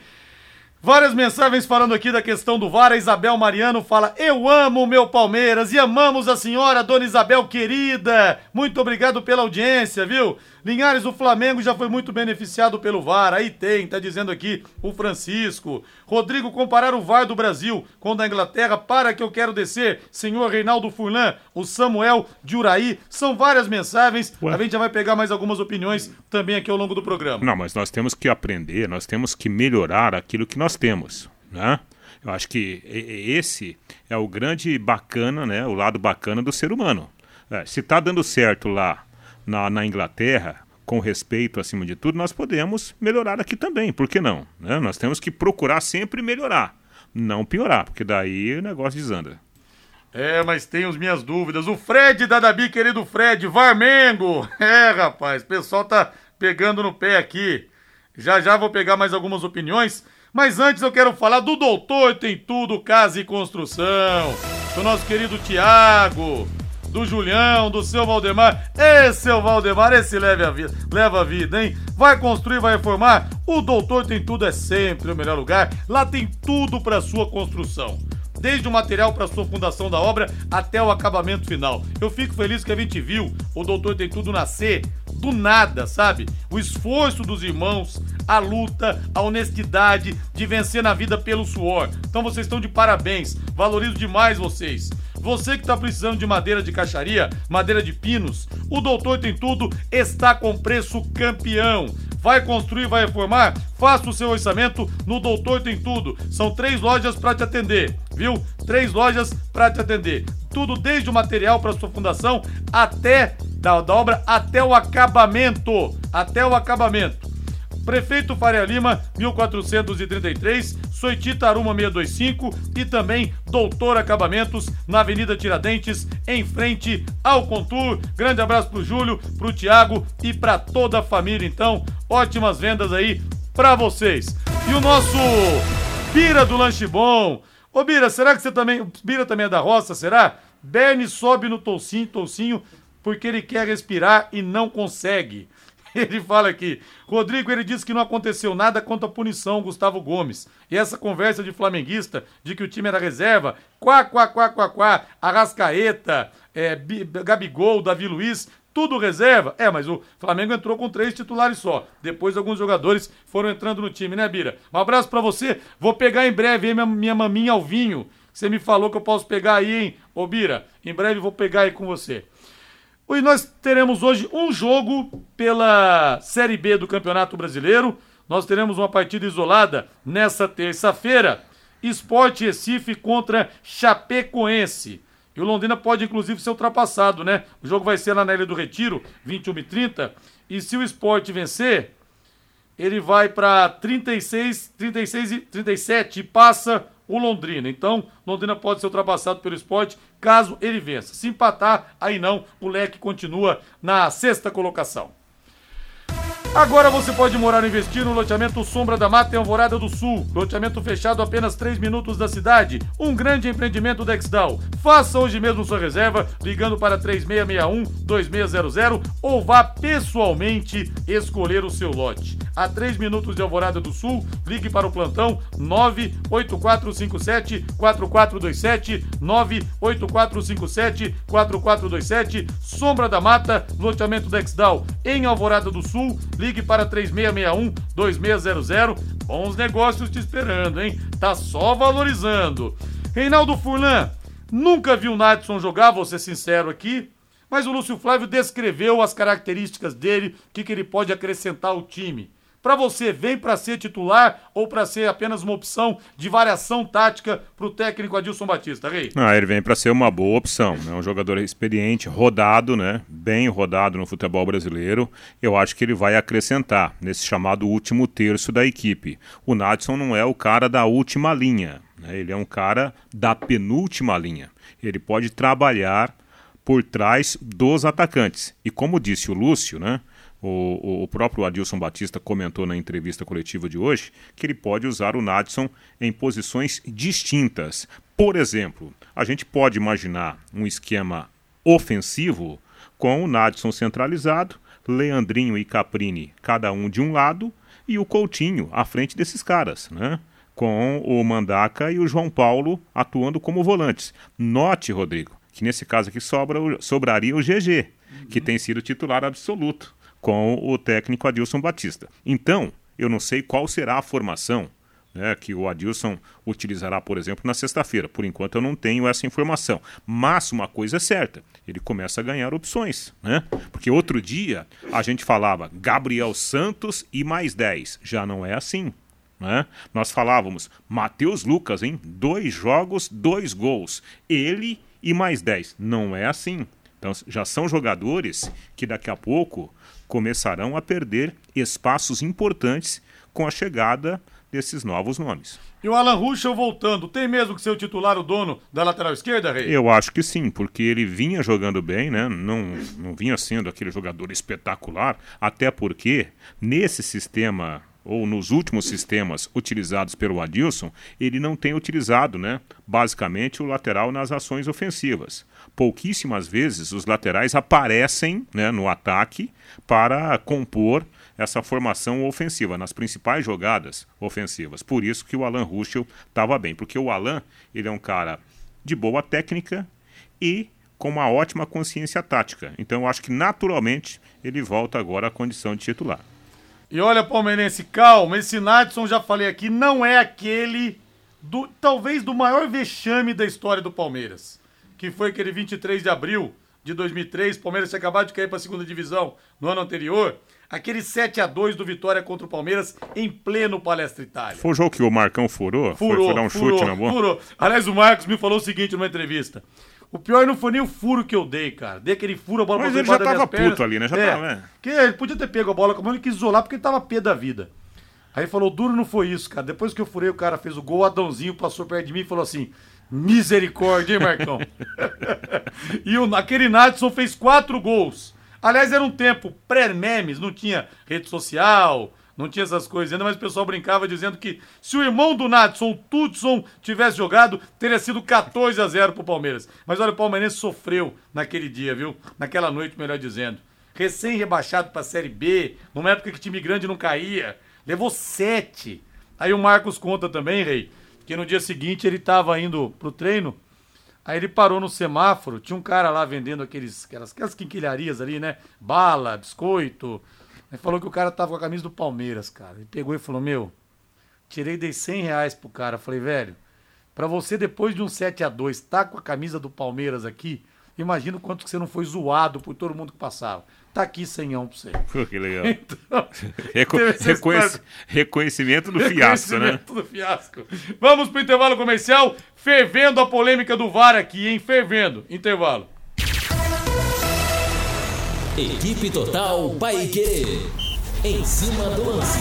B: Várias mensagens falando aqui da questão do VAR. A Isabel Mariano fala: Eu amo o meu Palmeiras e amamos a senhora, dona Isabel querida. Muito obrigado pela audiência, viu? Linhares, o Flamengo já foi muito beneficiado pelo VAR. Aí tem, tá dizendo aqui o Francisco. Rodrigo, comparar o VAR do Brasil com o da Inglaterra, para que eu quero descer. Senhor Reinaldo Furlan, o Samuel de Uraí. São várias mensagens.
E: Ué.
B: A gente já vai pegar mais algumas opiniões também aqui ao longo do programa.
E: Não, mas nós temos que aprender, nós temos que melhorar aquilo que nós temos, né? Eu acho que esse é o grande bacana, né? O lado bacana do ser humano. É, se está dando certo lá na, na Inglaterra, com respeito acima de tudo, nós podemos melhorar aqui também, por que não? né? Nós temos que procurar sempre melhorar, não piorar, porque daí o negócio desanda.
B: É, mas tenho as minhas dúvidas. O Fred da Dabi, querido Fred, Varmengo. É, rapaz, o pessoal tá pegando no pé aqui. Já já vou pegar mais algumas opiniões. Mas antes eu quero falar do Doutor Tem Tudo Casa e Construção. Do nosso querido Tiago. Do Julião, do seu Valdemar. Ê, seu Valdemar, esse leva a vida, leva a vida, hein? Vai construir, vai reformar? O Doutor Tem Tudo é sempre o melhor lugar. Lá tem tudo para sua construção desde o material para sua fundação da obra até o acabamento final. Eu fico feliz que a gente viu o doutor tem tudo nascer do nada, sabe? O esforço dos irmãos, a luta, a honestidade de vencer na vida pelo suor. Então vocês estão de parabéns. Valorizo demais vocês. Você que está precisando de madeira de caixaria, madeira de pinos, o Doutor Tem Tudo está com preço campeão. Vai construir, vai reformar? Faça o seu orçamento no Doutor Tem Tudo. São três lojas para te atender, viu? Três lojas para te atender. Tudo desde o material para sua fundação até da, da obra até o acabamento, até o acabamento. Prefeito Faria Lima, 1433, Soitita Aruma 625 e também Doutor Acabamentos na Avenida Tiradentes, em frente ao Contour. Grande abraço pro Júlio, pro Tiago e pra toda a família. Então, ótimas vendas aí pra vocês. E o nosso Bira do Lanche Bom. Ô Bira, será que você também. Bira também é da roça, será? Bernie sobe no toucinho, toucinho, porque ele quer respirar e não consegue. Ele fala aqui, Rodrigo, ele disse que não aconteceu nada quanto à punição, Gustavo Gomes. E essa conversa de flamenguista, de que o time era reserva, quá, quá, quá, quá, quá, Arrascaeta, é, Bi- Gabigol, Davi Luiz, tudo reserva. É, mas o Flamengo entrou com três titulares só. Depois alguns jogadores foram entrando no time, né, Bira? Um abraço pra você. Vou pegar em breve aí minha, minha maminha Alvinho. Você me falou que eu posso pegar aí, hein? Ô, Bira, em breve vou pegar aí com você. E nós teremos hoje um jogo pela Série B do Campeonato Brasileiro. Nós teremos uma partida isolada nessa terça-feira. Esporte Recife contra Chapecoense. E o Londrina pode, inclusive, ser ultrapassado, né? O jogo vai ser lá na Ilha do Retiro, 21 e 30. E se o esporte vencer, ele vai para 36, 36 e 37 e passa o Londrina. Então, Londrina pode ser ultrapassado pelo esporte caso ele vença. Se empatar, aí não, o leque continua na sexta colocação. Agora você pode morar e investir no loteamento Sombra da Mata em Alvorada do Sul. Loteamento fechado a apenas 3 minutos da cidade. Um grande empreendimento da Exdal. Faça hoje mesmo sua reserva ligando para 3661-2600 ou vá pessoalmente escolher o seu lote. A 3 minutos de Alvorada do Sul, ligue para o plantão 98457-4427, 98457-4427, Sombra da Mata, loteamento da Exdal em Alvorada do Sul, ligue para 3661-2600. Bons negócios te esperando, hein? Tá só valorizando. Reinaldo Furlan, nunca vi o Nadson jogar, vou ser sincero aqui. Mas o Lúcio Flávio descreveu as características dele, o que, que ele pode acrescentar ao time. Para você, vem para ser titular ou para ser apenas uma opção de variação tática para o técnico Adilson Batista, Rei?
E: Ah, ele vem para ser uma boa opção. É né? um jogador experiente, rodado, né? Bem rodado no futebol brasileiro. Eu acho que ele vai acrescentar nesse chamado último terço da equipe. O Nadson não é o cara da última linha, né? ele é um cara da penúltima linha. Ele pode trabalhar por trás dos atacantes. E como disse o Lúcio, né? O, o, próprio Adilson Batista comentou na entrevista coletiva de hoje que ele pode usar o Nadson em posições distintas. Por exemplo, a gente pode imaginar um esquema ofensivo com o Nadson centralizado, Leandrinho e Caprini, cada um de um lado, e o Coutinho à frente desses caras, né? Com o Mandaca e o João Paulo atuando como volantes. Note, Rodrigo, que nesse caso aqui sobra, sobraria o GG, que tem sido titular absoluto com o técnico Adilson Batista. Então, eu não sei qual será a formação né, que o Adilson utilizará, por exemplo, na sexta-feira. Por enquanto eu não tenho essa informação. Mas uma coisa é certa, ele começa a ganhar opções. Né? Porque outro dia a gente falava Gabriel Santos e mais 10. Já não é assim. Né? Nós falávamos Matheus Lucas, em dois jogos, dois gols. Ele e mais 10. Não é assim. Então já são jogadores que daqui a pouco começarão a perder espaços importantes com a chegada desses novos nomes.
B: E o Alan Ruschel voltando, tem mesmo que ser o titular, o dono da lateral esquerda, Rei?
E: Eu acho que sim, porque ele vinha jogando bem, né? Não, não vinha sendo aquele jogador espetacular, até porque nesse sistema ou nos últimos sistemas utilizados pelo Adilson, ele não tem utilizado, né, basicamente o lateral nas ações ofensivas pouquíssimas vezes os laterais aparecem né, no ataque para compor essa formação ofensiva nas principais jogadas ofensivas. Por isso que o Alan Ruschel estava bem, porque o Alan ele é um cara de boa técnica e com uma ótima consciência tática. Então eu acho que naturalmente ele volta agora à condição de titular.
B: E olha, palmeirense, calma, esse Nadson, já falei aqui, não é aquele do talvez do maior vexame da história do Palmeiras que foi aquele 23 de abril de 2003, Palmeiras tinha acabado de cair para a segunda divisão no ano anterior, aquele 7 a 2 do Vitória contra o Palmeiras em pleno Palestra Itália.
E: Foi o jogo que o Marcão furou?
B: Furou,
E: foi, foi dar um
B: furou,
E: chute na bola?
B: Furou. Aliás, o Marcos me falou o seguinte numa entrevista. O pior não foi nem o furo que eu dei, cara. Dei aquele furo, a bola
E: Mas ele já tava puto ali, né? Já
B: é,
E: tava, né?
B: Que ele podia ter pego a bola com a mão, ele quis isolar porque ele tava pé da vida. Aí falou, duro não foi isso, cara. Depois que eu furei, o cara fez o gol, o Adãozinho passou perto de mim e falou assim: Misericórdia, hein, Marcão? e o, aquele Nadson fez quatro gols. Aliás, era um tempo pré-memes, não tinha rede social, não tinha essas coisas ainda, mas o pessoal brincava dizendo que se o irmão do Nadson, o Tutson, tivesse jogado, teria sido 14 a 0 pro Palmeiras. Mas olha, o Palmeirense sofreu naquele dia, viu? Naquela noite, melhor dizendo. Recém-rebaixado pra Série B, numa época que time grande não caía. Levou sete. Aí o Marcos conta também, Rei, que no dia seguinte ele estava indo pro treino, aí ele parou no semáforo, tinha um cara lá vendendo aqueles, aquelas, aquelas quinquilharias ali, né? Bala, biscoito. Aí falou que o cara tava com a camisa do Palmeiras, cara. Ele pegou e falou, meu, tirei, dei 100 reais pro cara. Falei, velho, para você depois de um 7 a 2 tá com a camisa do Palmeiras aqui, imagina o quanto que você não foi zoado por todo mundo que passava. Tá aqui senhão pra você.
E: Pô, que legal. Então, Reco reconhec reconhecimento do fiasco, né?
B: reconhecimento né? do fiasco. Vamos pro intervalo comercial, fervendo a polêmica do VAR aqui, hein? Fervendo. Intervalo.
A: Equipe Total Paique. Em cima do lance.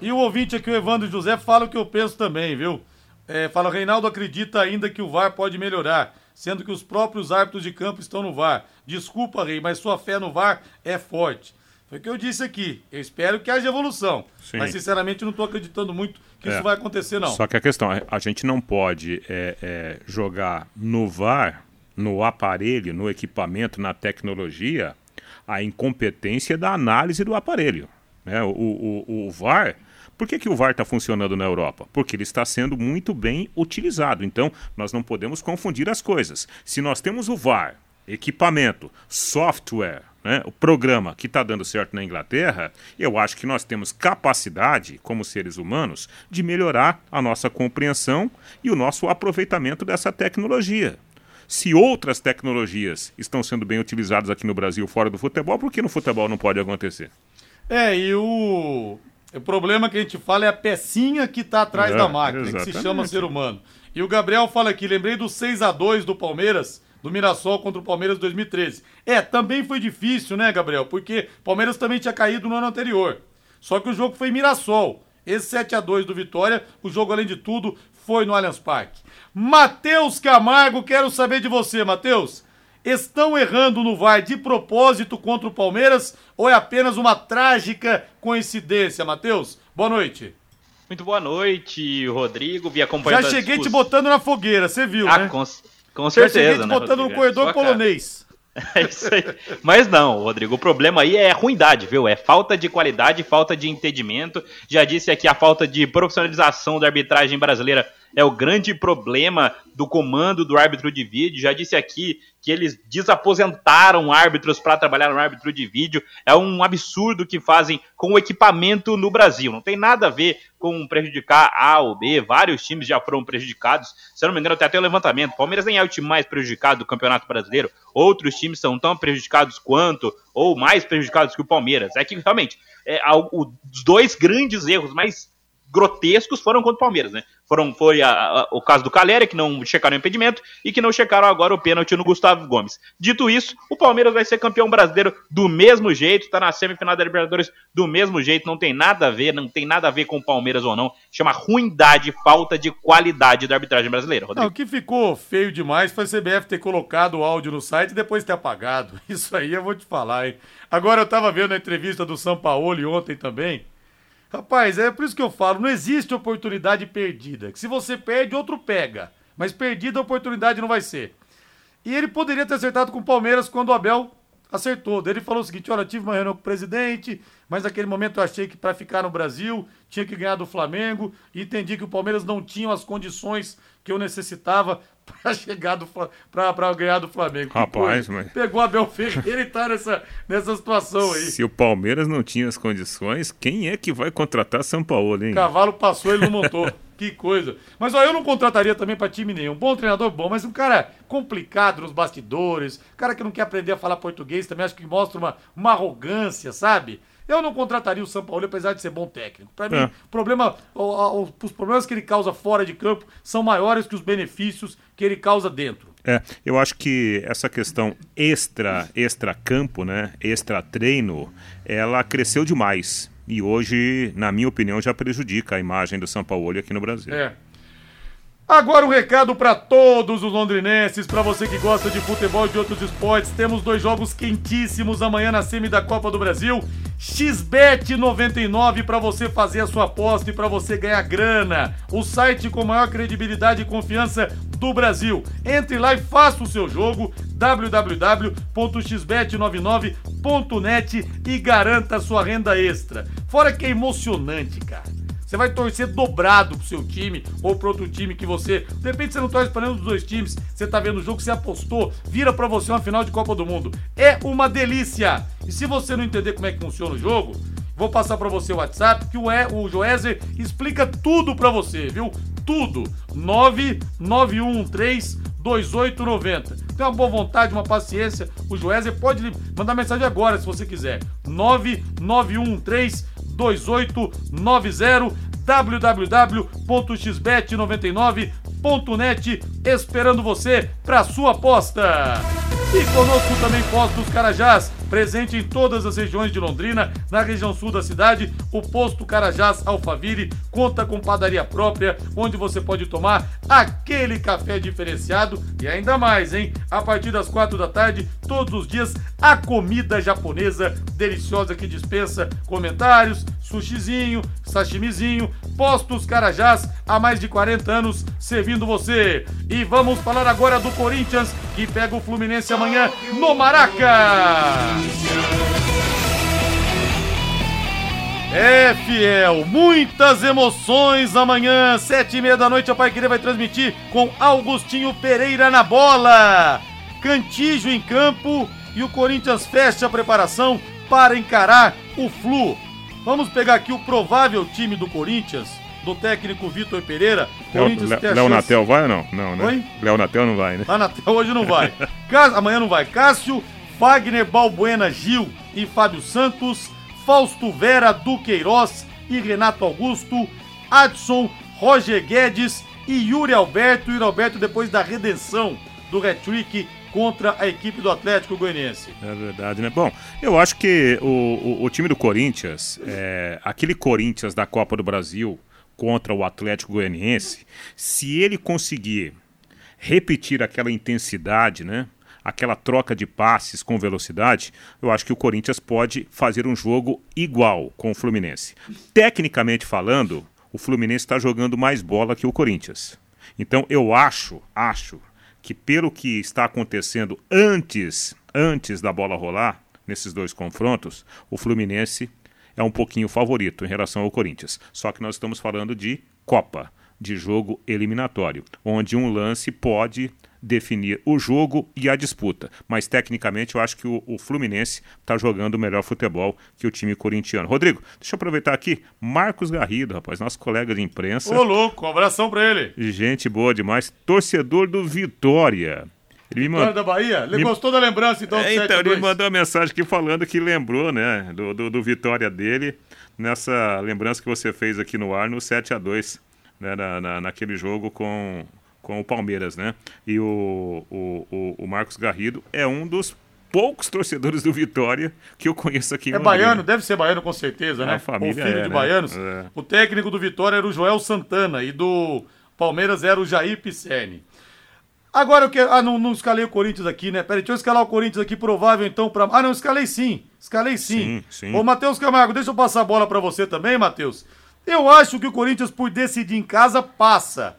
B: E o ouvinte aqui, o Evandro José, fala o que eu penso também, viu? É, fala, Reinaldo acredita ainda que o VAR pode melhorar sendo que os próprios árbitros de campo estão no VAR. Desculpa, Rei, mas sua fé no VAR é forte. Foi o que eu disse aqui. Eu espero que haja evolução. Sim. Mas, sinceramente, não estou acreditando muito que é. isso vai acontecer, não.
E: Só que a questão é, a gente não pode é, é, jogar no VAR, no aparelho, no equipamento, na tecnologia, a incompetência da análise do aparelho. Né? O, o, o VAR por que, que o VAR está funcionando na Europa? Porque ele está sendo muito bem utilizado. Então, nós não podemos confundir as coisas. Se nós temos o VAR, equipamento, software, né, o programa que está dando certo na Inglaterra, eu acho que nós temos capacidade, como seres humanos, de melhorar a nossa compreensão e o nosso aproveitamento dessa tecnologia. Se outras tecnologias estão sendo bem utilizadas aqui no Brasil, fora do futebol, por que no futebol não pode acontecer?
B: É, e o, o problema que a gente fala é a pecinha que está atrás
E: É,
B: da máquina, que se
E: exatamente.
B: chama ser humano. E o Gabriel fala aqui, lembrei do 6 a 2 do Palmeiras, do Mirassol contra o Palmeiras 2013. É, também foi difícil, né, Gabriel? Porque o Palmeiras também tinha caído no ano anterior. Só que o jogo foi Mirassol. Esse 7 a 2 do Vitória, o jogo, além de tudo, foi no Allianz Parque. Matheus Camargo, quero saber de você, Matheus. Estão errando no VAR de propósito contra o Palmeiras ou é apenas uma trágica coincidência, Matheus? Boa noite.
I: Muito boa noite, Rodrigo. Vi
B: Já
I: acompanhando a
B: cheguei te botando na fogueira, você viu,
I: Ah,
B: né?
I: com, com
B: Já
I: certeza,
B: cheguei te
I: né,
B: botando no
I: Rodrigo?
B: corredor
I: Sua cara.
B: polonês.
I: É isso aí. Mas não, Rodrigo, o problema aí é ruindade, viu? É falta de qualidade, falta de entendimento. Já disse aqui a falta de profissionalização da arbitragem brasileira é o grande problema do comando do árbitro de vídeo. Já disse aqui que eles desaposentaram árbitros para trabalhar no árbitro de vídeo. É um absurdo que fazem com o equipamento no Brasil. Não tem nada a ver com prejudicar A ou B. Vários times já foram prejudicados. Se eu não me engano, tem até o levantamento. Palmeiras nem é o time mais prejudicado do Campeonato Brasileiro. Outros times são tão prejudicados quanto, ou mais prejudicados que o Palmeiras. É que realmente é, os dois grandes erros mais grotescos foram contra o Palmeiras, né? Foram, foi a- a- o caso do Caleri, que não checaram o impedimento, e que não checaram agora o pênalti no Gustavo Gomes. Dito isso, o Palmeiras vai ser campeão brasileiro do mesmo jeito, tá na semifinal da Libertadores do mesmo jeito, não tem nada a ver, não tem nada a ver com o Palmeiras ou não. Chama ruindade, falta de qualidade da arbitragem brasileira,
B: Não,
I: Rodrigo.
B: o que ficou feio demais foi a CBF ter colocado o áudio no site e depois ter apagado. Isso aí eu vou te falar, hein? Agora eu tava vendo a entrevista do São Paulo ontem também. Rapaz, é por isso que eu falo, não existe oportunidade perdida. Que se você perde, outro pega. Mas perdida a oportunidade não vai ser. E ele poderia ter acertado com o Palmeiras quando o Abel acertou. Ele falou o seguinte: olha, tive uma reunião com o presidente, mas naquele momento eu achei que para ficar no Brasil tinha que ganhar do Flamengo e entendi que o Palmeiras não tinha as condições que eu necessitava para chegar do para ganhar do Flamengo.
E: Rapaz, mas-
B: Pegou Abel Ferreira e tá nessa, nessa situação aí.
E: Se o Palmeiras não tinha as condições, quem é que vai contratar São Paulo, hein?
B: O cavalo passou, ele não montou. que coisa. Mas ó, eu não contrataria também pra time nenhum. Bom treinador, bom, mas um cara complicado nos bastidores, cara que não quer aprender a falar português, também acho que mostra uma, uma arrogância, sabe? Eu não contrataria o São Paulo, apesar de ser bom técnico. Pra mim,
E: É.
B: problema, os problemas que ele causa fora de campo são maiores que os benefícios que ele causa dentro.
E: É, eu acho que essa questão extra, extra campo, né, extra treino, ela cresceu demais e hoje, na minha opinião, já prejudica a imagem do São Paulo aqui no Brasil.
B: É. Agora um recado para todos os londrinenses, para você que gosta de futebol e de outros esportes. Temos dois jogos quentíssimos amanhã na semi da Copa do Brasil. XBET 99 para você fazer a sua aposta e para você ganhar grana. O site com maior credibilidade e confiança do Brasil. Entre lá e faça o seu jogo www.xbet99.net e garanta sua renda extra. Fora que é emocionante, cara. Você vai torcer dobrado pro seu time ou pro outro time que você. De repente você não torce para nenhum dos dois times, você tá vendo o jogo, você apostou, vira pra você uma final de Copa do Mundo. É uma delícia! E se você não entender como é que funciona o jogo, vou passar pra você o WhatsApp que o, e, o Joézer explica tudo pra você, viu? Tudo. 99113 2890. Tem uma boa vontade, uma paciência. O Joézer pode mandar mensagem agora se você quiser. 99113 2890 www.xbet99.net esperando você para sua aposta. E conosco também Postos Carajás, presente em todas as regiões de Londrina, na região sul da cidade, o Posto Carajás Alfaville conta com padaria própria, onde você pode tomar aquele café diferenciado e ainda mais, hein? A partir das quatro da tarde, todos os dias, a comida japonesa deliciosa que dispensa comentários, sushizinho, sashimizinho, Postos Carajás, há mais de 40 anos servindo você. E vamos falar agora do Corinthians, que pega o Fluminense amanhã no Maraca. É, fiel, muitas emoções amanhã, sete e meia da noite, a Pai Querer vai transmitir com Augustinho Pereira na bola. Cantijo em campo e o Corinthians fecha a preparação para encarar o Flu. Vamos pegar aqui o provável time do Corinthians, do técnico Vitor Pereira,
E: Léo Léo Natel vai ou não? Não, né? Léo Natel não vai, né?
B: Lá na tela hoje não vai. Cá- Amanhã não vai. Cássio, Wagner Balbuena Gil e Fábio Santos, Fausto Vera Duqueiroz e Renato Augusto, Adson, Roger Guedes e Yuri Alberto. Yuri Alberto depois da redenção do hat-trick contra a equipe do Atlético Goianiense.
E: É verdade, né? Bom, eu acho que o, o, o time do Corinthians, é, aquele Corinthians da Copa do Brasil contra o Atlético Goianiense, se ele conseguir repetir aquela intensidade, né? Aquela troca de passes com velocidade, eu acho que o Corinthians pode fazer um jogo igual com o Fluminense. Tecnicamente falando, o Fluminense está jogando mais bola que o Corinthians. Então eu acho, acho que pelo que está acontecendo antes, antes da bola rolar, nesses dois confrontos, o Fluminense é um pouquinho favorito em relação ao Corinthians. Só que nós estamos falando de Copa, de jogo eliminatório, onde um lance pode definir o jogo e a disputa. Mas tecnicamente eu acho que o, o Fluminense está jogando o melhor futebol que o time corintiano. Rodrigo, deixa eu aproveitar aqui. Marcos Garrido, rapaz, nosso colega de imprensa.
B: Ô, louco, um abração pra ele.
E: Gente boa demais. Torcedor do Vitória. Ele me
B: da Bahia? Ele
E: Me-
B: gostou da lembrança, então, do
E: É, então,
B: 7
E: ele mandou uma mensagem aqui falando que lembrou, né, do, do, do Vitória dele, nessa lembrança que você fez aqui no ar no 7 a 2 né, na, na- naquele jogo com, com o Palmeiras, né? E o, o, o, o Marcos Garrido é um dos poucos torcedores do Vitória que eu conheço aqui em
B: É
E: Londrina.
B: baiano, deve ser baiano com certeza,
E: A
B: né?
E: família
B: o filho
E: é,
B: de
E: né?
B: baianos.
E: É.
B: O técnico do Vitória era o Joel Santana e do Palmeiras era o Jair Pisserni. Agora eu quero. Ah, não, não escalei o Corinthians aqui, né? Peraí, deixa eu escalar o Corinthians aqui, provável então pra. Ah, não, escalei sim. Escalei sim.
E: Sim, sim.
B: Ô, Matheus Camargo, deixa eu passar a bola pra você também, Matheus. Eu acho que o Corinthians, por decidir em casa, passa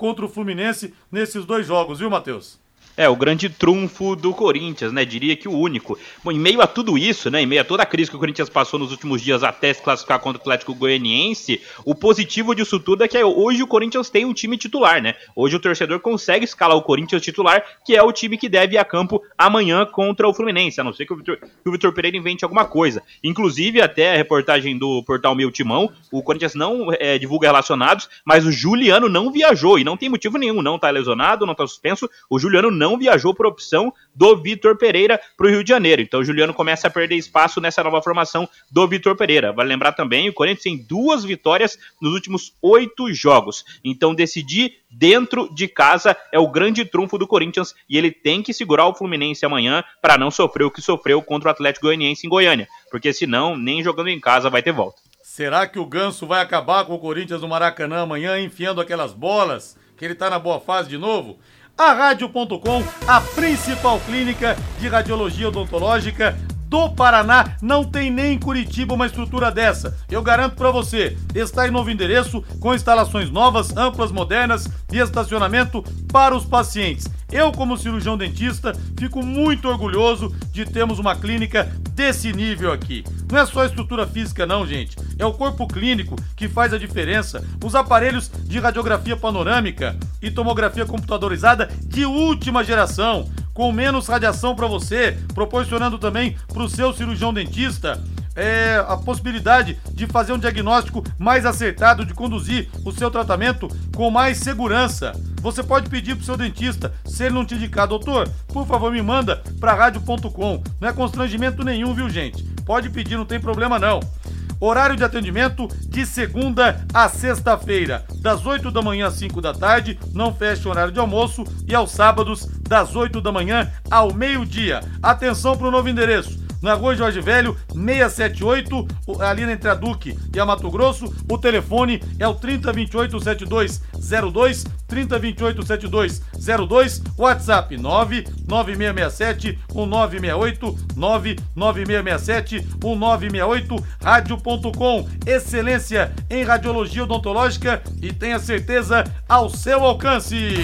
B: contra o Fluminense nesses dois jogos, viu, Matheus?
I: É, o grande trunfo do Corinthians, né? Diria que o único. Bom, em meio a tudo isso, né? Em meio a toda a crise que o Corinthians passou nos últimos dias até se classificar contra o Atlético Goianiense, o positivo disso tudo é que hoje o Corinthians tem um time titular, né? Hoje o torcedor consegue escalar o Corinthians titular, que é o time que deve ir a campo amanhã contra o Fluminense, a não ser que o Vitor, Pereira invente alguma coisa. Inclusive, até a reportagem do portal Meu Timão, o Corinthians não é, divulga relacionados, mas o Juliano não viajou e não tem motivo nenhum, não tá lesionado, não tá suspenso. O Juliano não viajou por opção do Vitor Pereira para o Rio de Janeiro. Então o Juliano começa a perder espaço nessa nova formação do Vitor Pereira. Vale lembrar também, o Corinthians tem duas vitórias nos últimos oito jogos. Então decidir dentro de casa é o grande trunfo do Corinthians e ele tem que segurar o Fluminense amanhã para não sofrer o que sofreu contra o Atlético Goianiense em Goiânia, porque senão nem jogando em casa vai ter volta.
B: Será que o Ganso vai acabar com o Corinthians no Maracanã amanhã, enfiando aquelas bolas? Que ele tá na boa fase de novo? A Rádio.com, a principal clínica de radiologia odontológica do Paraná, não tem nem em Curitiba uma estrutura dessa. Eu garanto pra você, está em novo endereço, com instalações novas, amplas, modernas e estacionamento para os pacientes. Eu, como cirurgião dentista, fico muito orgulhoso de termos uma clínica desse nível aqui. Não é só estrutura física, não, gente. É o corpo clínico que faz a diferença. Os aparelhos de radiografia panorâmica e tomografia computadorizada de última geração, com menos radiação para você, proporcionando também para o seu cirurgião dentista é, a possibilidade de fazer um diagnóstico mais acertado, de conduzir o seu tratamento com mais segurança. Você pode pedir pro seu dentista, se ele não te indicar, doutor, por favor me manda para rádio.com. Não é constrangimento nenhum, viu gente? Pode pedir, não tem problema não. Horário de atendimento de segunda a sexta-feira, das 8 da manhã às 5 da tarde, não fecha o horário de almoço, e aos sábados, das 8 da manhã ao meio-dia. Atenção para o novo endereço. Na rua Jorge Velho, 678, o- ali entre a Duque e a Mato Grosso. O telefone é o 3028-7202, 3028-7202, WhatsApp 99667-1968, 99667-1968, rádio.com, excelência em radiologia odontológica e tenha certeza ao seu alcance.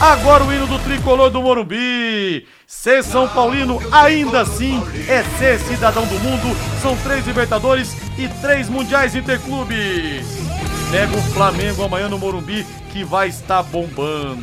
B: Agora o hino do tricolor do Morumbi. Ser São Paulino ainda assim é ser cidadão do mundo. São três Libertadores e três Mundiais Interclubes. Pega o Flamengo amanhã no Morumbi que vai estar bombando.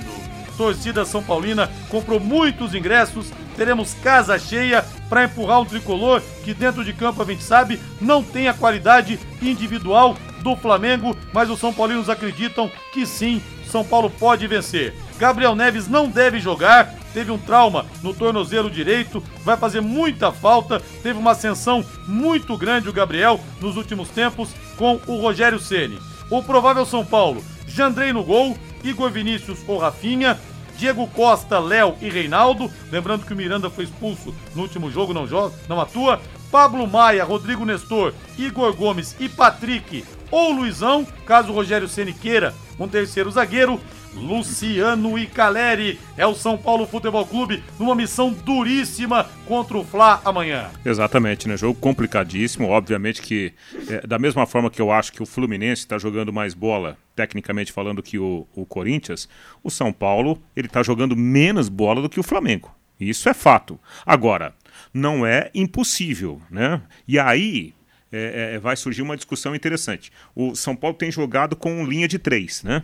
B: Torcida São Paulina comprou muitos ingressos. Teremos casa cheia para empurrar um tricolor que dentro de campo a gente sabe não tem a qualidade individual do Flamengo, mas os São Paulinos acreditam que sim, São Paulo pode vencer. Gabriel Neves não deve jogar, teve um trauma no tornozelo direito, vai fazer muita falta, teve uma ascensão muito grande o Gabriel nos últimos tempos com o Rogério Ceni. O provável São Paulo, Jandrei no gol, Igor Vinícius ou Rafinha, Diego Costa, Léo e Reinaldo. Lembrando que o Miranda foi expulso no último jogo, não joga, não atua. Pablo Maia, Rodrigo Nestor, Igor Gomes e Patrick ou Luizão, caso o Rogério Ceni queira um terceiro zagueiro. Luciano e Caleri é o São Paulo Futebol Clube numa missão duríssima contra o Fla amanhã.
E: Exatamente, né? Jogo complicadíssimo. Obviamente que, é, da mesma forma que eu acho que o Fluminense está jogando mais bola, tecnicamente falando, que o, o Corinthians, o São Paulo ele está jogando menos bola do que o Flamengo. Isso é fato. Agora, não é impossível, né? E aí é, é, vai surgir uma discussão interessante. O São Paulo tem jogado com linha de três, né?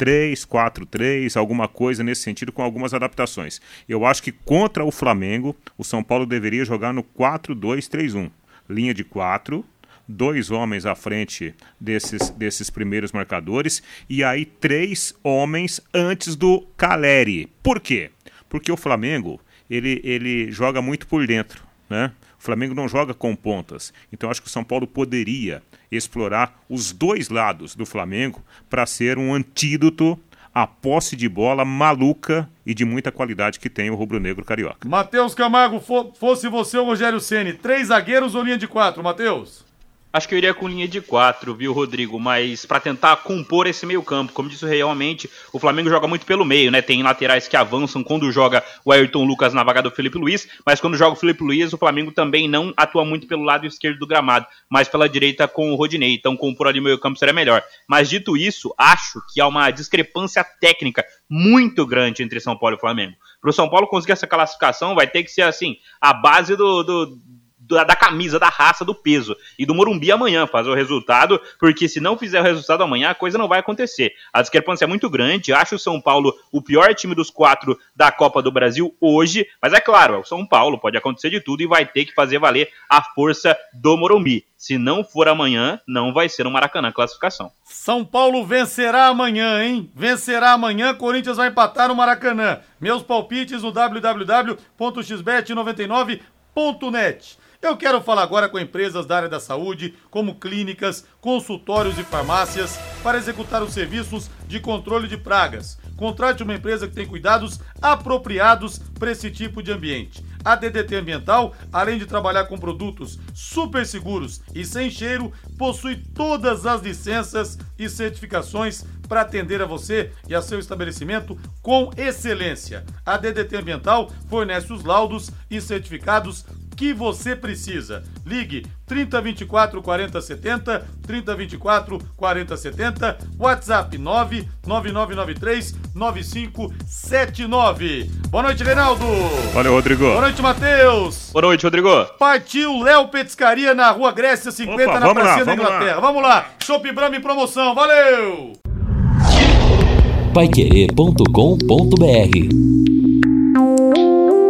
E: 3, 4, 3, alguma coisa nesse sentido, com algumas adaptações. Eu acho que contra o Flamengo, o São Paulo deveria jogar no 4, 2, 3, 1. Linha de 4, dois homens à frente desses, desses primeiros marcadores e aí três homens antes do Caleri. Por quê? Porque o Flamengo ele, ele joga muito por dentro, né? O Flamengo não joga com pontas. Então acho que o São Paulo poderia explorar os dois lados do Flamengo para ser um antídoto à posse de bola maluca e de muita qualidade que tem o rubro-negro carioca.
B: Matheus Camargo, fosse você o Rogério Ceni, três zagueiros ou linha de quatro, Matheus?
I: Acho que eu iria com linha de quatro, viu, Rodrigo? Mas para tentar compor esse meio-campo, como disse realmente, o Flamengo joga muito pelo meio, né? Tem laterais que avançam quando joga o Ayrton Lucas na vaga do Felipe Luiz, mas quando joga o Felipe Luiz, o Flamengo também não atua muito pelo lado esquerdo do gramado, mas pela direita com o Rodinei. Então, compor ali o meio-campo seria melhor. Mas dito isso, acho que há uma discrepância técnica muito grande entre São Paulo e Flamengo. Para o São Paulo conseguir essa classificação, vai ter que ser assim, a base do, do da, da, camisa, da raça, do peso. E do Morumbi amanhã fazer o resultado, porque se não fizer o resultado amanhã, a coisa não vai acontecer. A discrepância é muito grande. Acho o São Paulo o pior time dos quatro da Copa do Brasil hoje. Mas é claro, é o São Paulo, pode acontecer de tudo e vai ter que fazer valer a força do Morumbi. Se não for amanhã, não vai ser o um Maracanã classificação.
B: São Paulo vencerá amanhã, hein? Vencerá amanhã, Corinthians vai empatar no Maracanã. Meus palpites no www.xbet99.net. Eu quero falar agora com empresas da área da saúde, como clínicas, consultórios e farmácias, para executar os serviços de controle de pragas. Contrate uma empresa que tem cuidados apropriados para esse tipo de ambiente. A DDT Ambiental, além de trabalhar com produtos super seguros e sem cheiro, possui todas as licenças e certificações para atender a você e a seu estabelecimento com excelência. A DDT Ambiental fornece os laudos e certificados que você precisa. Ligue 3024 4070, 3024 4070, WhatsApp 99993 9579. Boa noite, Reinaldo.
E: Valeu, Rodrigo.
B: Boa noite, Matheus.
I: Boa noite, Rodrigo.
B: Partiu Léo Petiscaria na Rua Grécia 50, Opa, na Praça da Inglaterra. Lá. Vamos lá. Shop Brahma em promoção. Valeu.
A: Paiquerê.com.br